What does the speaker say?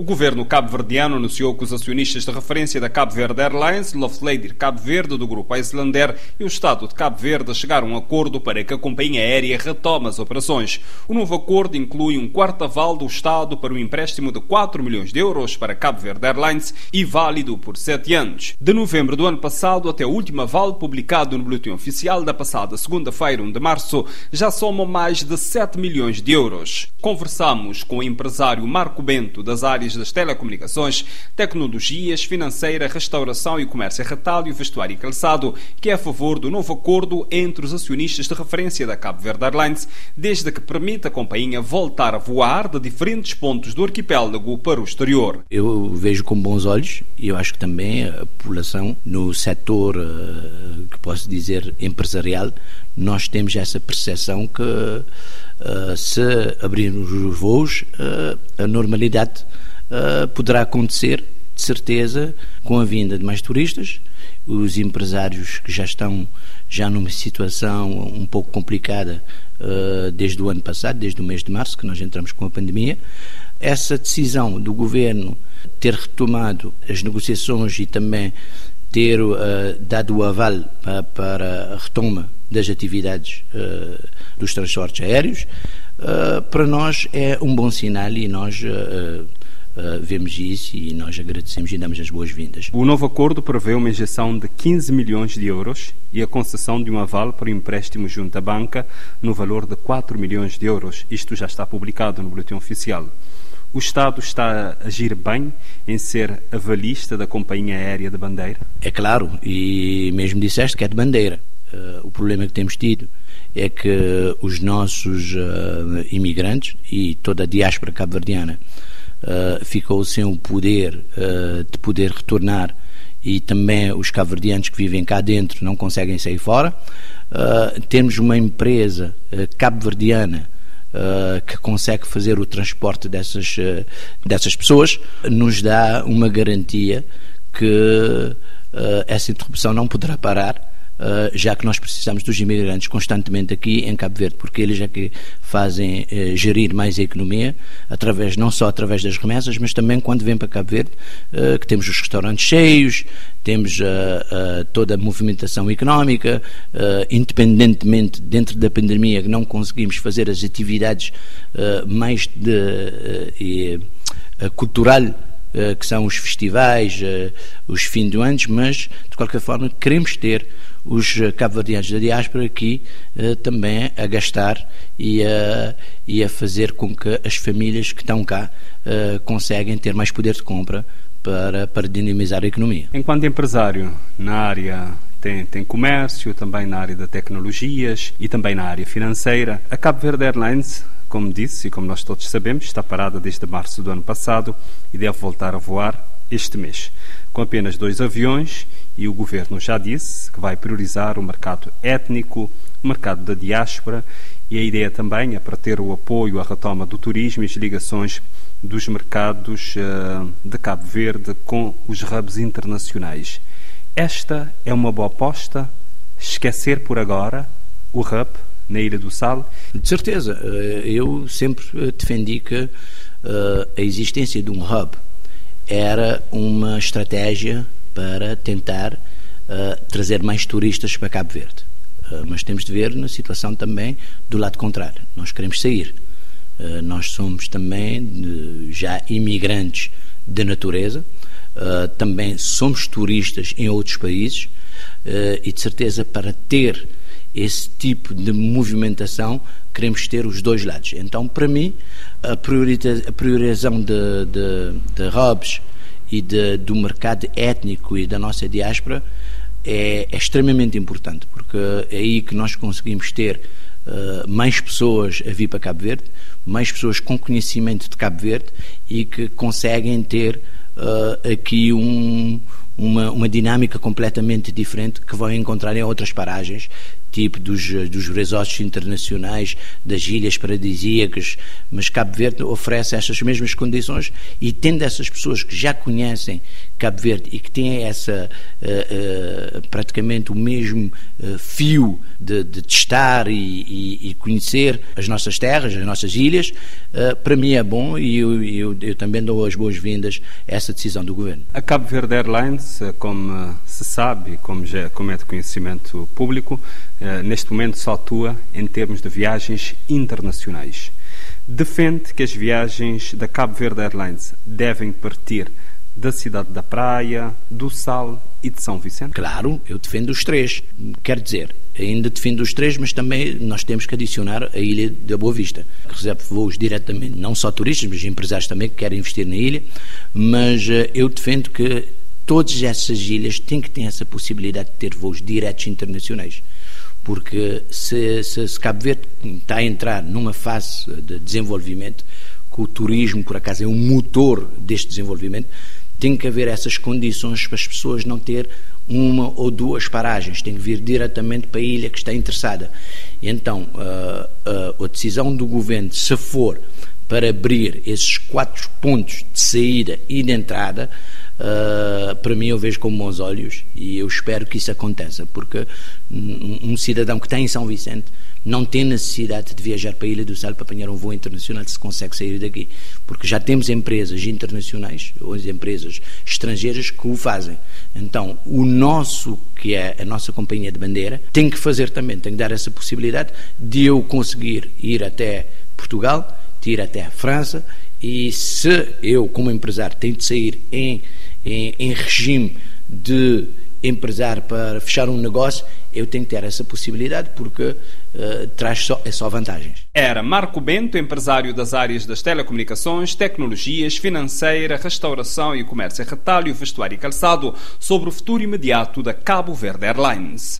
O governo cabo-verdiano anunciou que os acionistas de referência da Cabo Verde Airlines, Loftleider Cabo Verde do grupo Islander e o Estado de Cabo Verde chegaram a um acordo para que a companhia aérea retome as operações. O novo acordo inclui um quarto aval do Estado para um empréstimo de 4 milhões de euros para Cabo Verde Airlines e válido por sete anos. De novembro do ano passado até o último aval publicado no Boletim Oficial da passada segunda-feira, 1 de março, já somam mais de 7 milhões de euros. Conversamos com o empresário Marco Bento das áreas áreas das telecomunicações, tecnologias, financeira, restauração e comércio retalho, vestuário e calçado, que é a favor do novo acordo entre os acionistas de referência da Cabo Verde Airlines, desde que permita a companhia voltar a voar de diferentes pontos do arquipélago para o exterior. Eu vejo com bons olhos e eu acho que também a população no setor, eh, que posso dizer, empresarial, nós temos essa percepção que uh, se abrirmos os voos, uh, a normalidade uh, poderá acontecer, de certeza, com a vinda de mais turistas, os empresários que já estão já numa situação um pouco complicada uh, desde o ano passado, desde o mês de março, que nós entramos com a pandemia. Essa decisão do governo ter retomado as negociações e também ter uh, dado o aval para, para, a retoma das atividades uh, dos transportes aéreos, para nós é um bom sinal e nós Uh, vemos isso e nós agradecemos e damos as boas-vindas. O novo acordo prevê uma injeção de 15 milhões de euros e a concessão de um aval para o empréstimo junto à banca no valor de 4 milhões de euros. Isto já está publicado no Boletim Oficial. O Estado está a agir bem em ser avalista da companhia aérea de bandeira? É claro, e mesmo disseste que é de bandeira. Uh, o problema que temos tido é que os nossos uh, imigrantes e toda a diáspora cabo-verdiana uh, ficou sem o poder uh, de poder retornar e também os cabo-verdianos que vivem cá dentro não conseguem sair fora. Uh, temos uma empresa cabo-verdiana que consegue fazer o transporte dessas, dessas pessoas, nos dá uma garantia que essa interrupção não poderá parar uh, já que nós precisamos dos imigrantes constantemente aqui em Cabo Verde, porque eles é que fazem uh, gerir mais a economia, através, não só através das remessas, mas também quando vêm para Cabo Verde, uh, que temos os restaurantes cheios, temos toda a movimentação económica, independentemente dentro da pandemia que não conseguimos fazer as atividades mais de, cultural que são os festivais, os fim de anos, mas de qualquer forma queremos ter os cabo-verdianos da diáspora aqui uh, também a gastar e a, e a fazer com que as famílias que estão cá uh, conseguem ter mais poder de compra para, para dinamizar a economia. Enquanto empresário na área tem, tem comércio, também na área de tecnologias e também na área financeira, a Cabo Verde Airlines como disse e como nós todos sabemos, está parada desde março do ano passado e deve voltar a voar este mês, com apenas dois aviões e o governo já disse que vai priorizar o mercado étnico, o mercado da diáspora e a ideia também é para ter o apoio à retoma do turismo e as ligações dos mercados uh, de Cabo Verde com os hubs internacionais. Esta é uma boa aposta? Esquecer por agora o hub na Ilha do Sal? De certeza. Eh, eu sempre eh, defendi que a existência de um hub era uma estratégia para tentar uh, trazer mais turistas para Cabo Verde. Uh, mas temos de ver na situação também do lado contrário. Nós queremos sair. Uh, nós somos também de, já imigrantes de natureza, também somos turistas em outros países e de certeza para ter esse tipo de movimentação queremos ter os dois lados. Então, para mim, a, priorização de, de, de hubs e de, do mercado étnico e da nossa diáspora é, é, extremamente importante, porque é aí que nós conseguimos ter uh, mais pessoas a vir para Cabo Verde, mais pessoas com conhecimento de Cabo Verde e que conseguem ter uh, aqui um, uma, uma dinâmica completamente diferente que vão encontrar em outras paragens tipo dos, dos resorts internacionais, das ilhas paradisíacas, mas Cabo Verde oferece essas mesmas condições e tendo essas pessoas que já conhecem Cabo Verde e que têm essa uh, uh, praticamente o mesmo uh, fio de, de testar e, e, e, conhecer as nossas terras, as nossas ilhas, para mim é bom e eu, eu, eu também dou as boas-vindas a essa decisão do Governo. A Cabo Verde Airlines, como se sabe, como, já, como é de conhecimento público, neste momento só atua em termos de viagens internacionais. Defende que as viagens da Cabo Verde Airlines devem partir da cidade da Praia, do Sal e de São Vicente? Claro, eu defendo os três. Quer dizer, ainda defendo os três, mas também nós temos que adicionar a Ilha da Boa Vista, que recebe voos diretamente, não só turistas, mas empresários também que querem investir na ilha. Mas eh, eu defendo que todas essas ilhas têm que ter essa possibilidade de ter voos diretos internacionais. Porque se, se, se Cabo Verde está a entrar numa fase de desenvolvimento, que o turismo, por acaso, é um motor deste desenvolvimento, tem que haver essas condições para as pessoas não ter uma ou duas paragens, tem que vir diretamente para a ilha que está interessada. Então, a, a, a decisão do governo, se for para abrir esses quatro pontos de saída e de entrada, uh, para mim eu vejo com bons olhos e eu espero que isso aconteça, porque um, cidadão que está em São Vicente não tem necessidade de viajar para a Ilha do Sal para apanhar um voo internacional se consegue sair daqui, porque já temos empresas internacionais ou empresas estrangeiras que o fazem. Então, o nosso, que é a nossa companhia de bandeira, tem que fazer também, tem que dar essa possibilidade de eu conseguir ir até Portugal, de ir até a França, e se eu, como empresário, tenho de sair em, em, em regime de empresário para fechar um negócio, eu tenho que ter essa possibilidade porque uh, traz só, é só vantagens. Era Marco Bento, empresário das áreas das telecomunicações, tecnologias, financeira, restauração e comércio retalho, vestuário e calçado, sobre o futuro imediato da Cabo Verde Airlines.